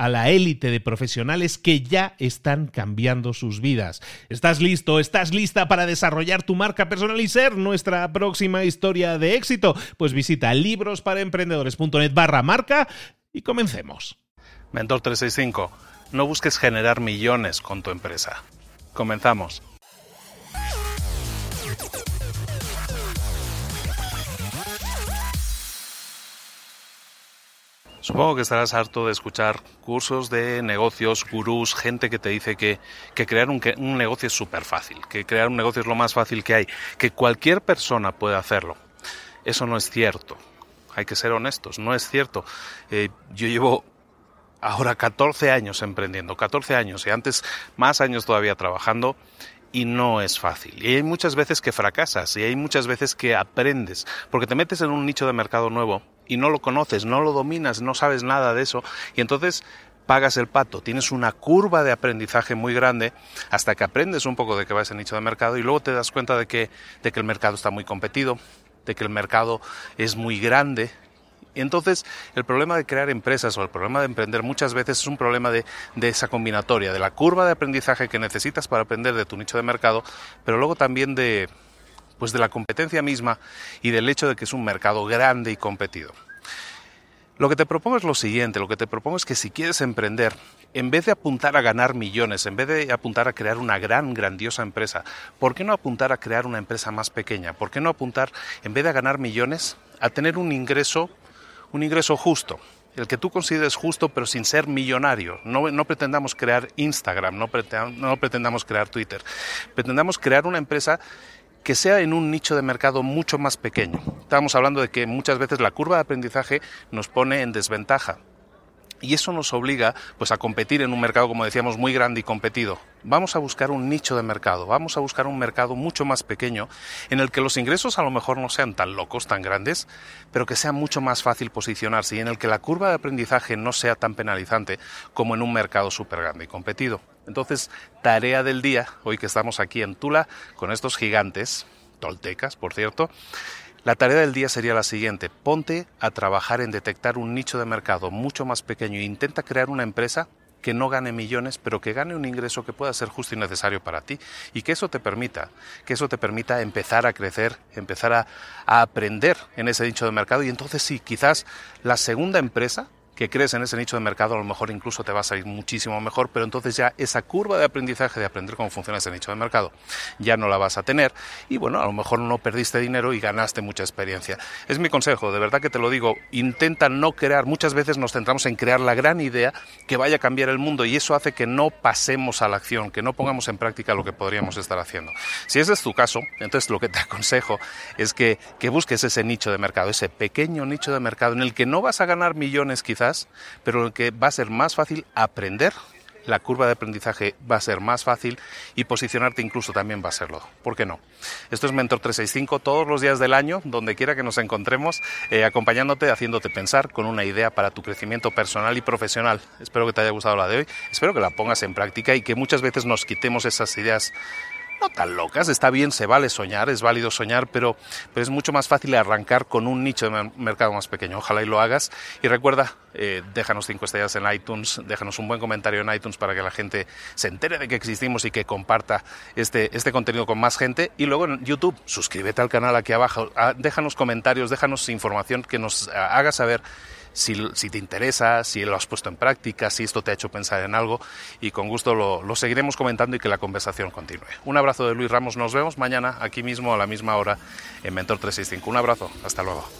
a la élite de profesionales que ya están cambiando sus vidas. ¿Estás listo? ¿Estás lista para desarrollar tu marca personal y ser nuestra próxima historia de éxito? Pues visita librosparaemprendedores.net barra marca y comencemos. Mentor 365, no busques generar millones con tu empresa. Comenzamos. Supongo que estarás harto de escuchar cursos de negocios, gurús, gente que te dice que, crear un, un negocio es súper fácil, que crear un negocio es lo más fácil que hay, que cualquier persona puede hacerlo. Eso no es cierto. Hay que ser honestos, no es cierto. Eh, yo llevo ahora 14 años emprendiendo, 14 años y antes más años todavía trabajando y no es fácil. Y hay muchas veces que fracasas y hay muchas veces que aprendes, porque te metes en un nicho de mercado nuevo y no lo conoces, no lo dominas, no sabes nada de eso y entonces pagas el pato, tienes una curva de aprendizaje muy grande hasta que aprendes un poco de qué va ese nicho de mercado y luego te das cuenta de que, de que el mercado está muy competido, de que el mercado es muy grande. Entonces, el problema de crear empresas o el problema de emprender muchas veces es un problema de, de esa combinatoria, de la curva de aprendizaje que necesitas para aprender de tu nicho de mercado, pero luego también de, pues de la competencia misma y del hecho de que es un mercado grande y competido. Lo que te propongo es lo siguiente, lo que te propongo es que si quieres emprender, en vez de apuntar a ganar millones, en vez de apuntar a crear una gran, grandiosa empresa, ¿por qué no apuntar a crear una empresa más pequeña? ¿Por qué no apuntar, en vez de ganar millones, a tener un ingreso, un ingreso justo? el que tú consideres justo, pero sin ser millonario. No, pretendamos crear Instagram, no pretendamos crear Twitter. Pretendamos crear una empresa que sea en un nicho de mercado mucho más pequeño. Estábamos hablando de que muchas veces la curva de aprendizaje nos pone en desventaja. Y eso nos obliga pues a competir en un mercado como decíamos muy grande y competido. Vamos a buscar un nicho de mercado, vamos a buscar un mercado mucho más pequeño en el que los ingresos a lo mejor no sean tan locos, tan grandes, pero que sea mucho más fácil posicionarse y en el que la curva de aprendizaje no sea tan penalizante como en un mercado súper grande y competido. Entonces, tarea del día, hoy que estamos aquí en Tula con estos gigantes, toltecas, por cierto, la tarea del día sería la siguiente, ponte a trabajar en detectar un nicho de mercado mucho más pequeño e intenta crear una empresa que no gane millones, pero que gane un ingreso que pueda ser justo y necesario para ti y que eso te permita, que eso te permita empezar a crecer, empezar a, a aprender en ese nicho de mercado. Y entonces sí, quizás la segunda empresa que crees en ese nicho de mercado, a lo mejor incluso te va a salir muchísimo mejor, pero entonces ya esa curva de aprendizaje de aprender cómo funciona ese nicho de mercado ya no la vas a tener y bueno, a lo mejor no perdiste dinero y ganaste mucha experiencia. Es mi consejo, de verdad que te lo digo, intenta no crear, muchas veces nos centramos en crear la gran idea que vaya a cambiar el mundo y eso hace que no pasemos a la acción, que no pongamos en práctica lo que podríamos estar haciendo. Si ese es tu caso, entonces lo que te aconsejo es que, que busques ese nicho de mercado, ese pequeño nicho de mercado en el que no vas a ganar millones quizás, pero en el que va a ser más fácil aprender la curva de aprendizaje va a ser más fácil y posicionarte incluso también va a serlo. ¿Por qué no? Esto es Mentor 365 todos los días del año, donde quiera que nos encontremos, eh, acompañándote, haciéndote pensar con una idea para tu crecimiento personal y profesional. Espero que te haya gustado la de hoy, espero que la pongas en práctica y que muchas veces nos quitemos esas ideas no tan locas, está bien, se vale soñar, es válido soñar, pero, pero es mucho más fácil arrancar con un nicho de mercado más pequeño. Ojalá y lo hagas. Y recuerda, eh, déjanos cinco estrellas en iTunes, déjanos un buen comentario en iTunes para que la gente se entere de que existimos y que comparta este, este contenido con más gente. Y luego en YouTube, suscríbete al canal aquí abajo, ah, déjanos comentarios, déjanos información que nos ah, haga saber si, te interesa, si lo has puesto en práctica, si esto te ha hecho pensar en algo y con gusto lo, lo seguiremos comentando y que la conversación continúe. Un abrazo de Luis Ramos, nos vemos mañana aquí mismo a la misma hora en Mentor 365. Un abrazo, hasta luego.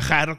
viajar